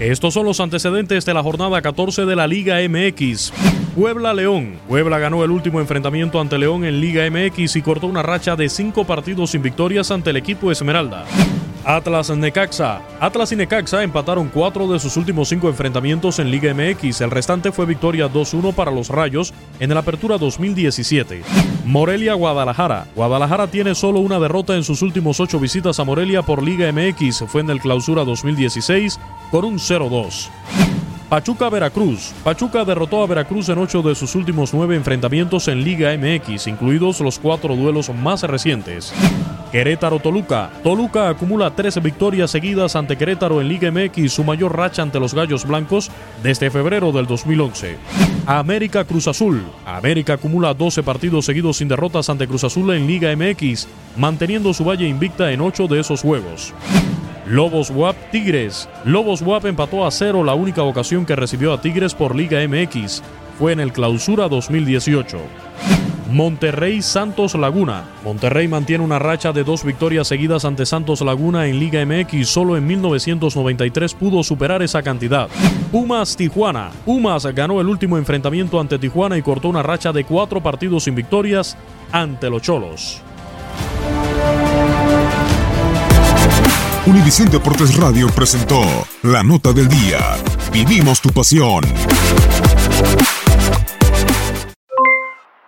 Estos son los antecedentes de la jornada 14 de la Liga MX. Puebla León. Puebla ganó el último enfrentamiento ante León en Liga MX y cortó una racha de cinco partidos sin victorias ante el equipo Esmeralda. Atlas Necaxa. Atlas y Necaxa empataron cuatro de sus últimos cinco enfrentamientos en Liga MX. El restante fue victoria 2-1 para los Rayos en la Apertura 2017. Morelia Guadalajara. Guadalajara tiene solo una derrota en sus últimos ocho visitas a Morelia por Liga MX. Fue en el Clausura 2016 con un 0-2. Pachuca Veracruz. Pachuca derrotó a Veracruz en ocho de sus últimos nueve enfrentamientos en Liga MX, incluidos los cuatro duelos más recientes. Querétaro Toluca. Toluca acumula 13 victorias seguidas ante Querétaro en Liga MX, su mayor racha ante los Gallos Blancos desde febrero del 2011. América Cruz Azul. América acumula 12 partidos seguidos sin derrotas ante Cruz Azul en Liga MX, manteniendo su valle invicta en 8 de esos juegos. Lobos WAP Tigres. Lobos WAP empató a cero la única ocasión que recibió a Tigres por Liga MX. Fue en el Clausura 2018. Monterrey Santos Laguna. Monterrey mantiene una racha de dos victorias seguidas ante Santos Laguna en Liga MX. Solo en 1993 pudo superar esa cantidad. Pumas Tijuana. Pumas ganó el último enfrentamiento ante Tijuana y cortó una racha de cuatro partidos sin victorias ante los Cholos. Univisión Deportes Radio presentó La Nota del Día. Vivimos tu pasión.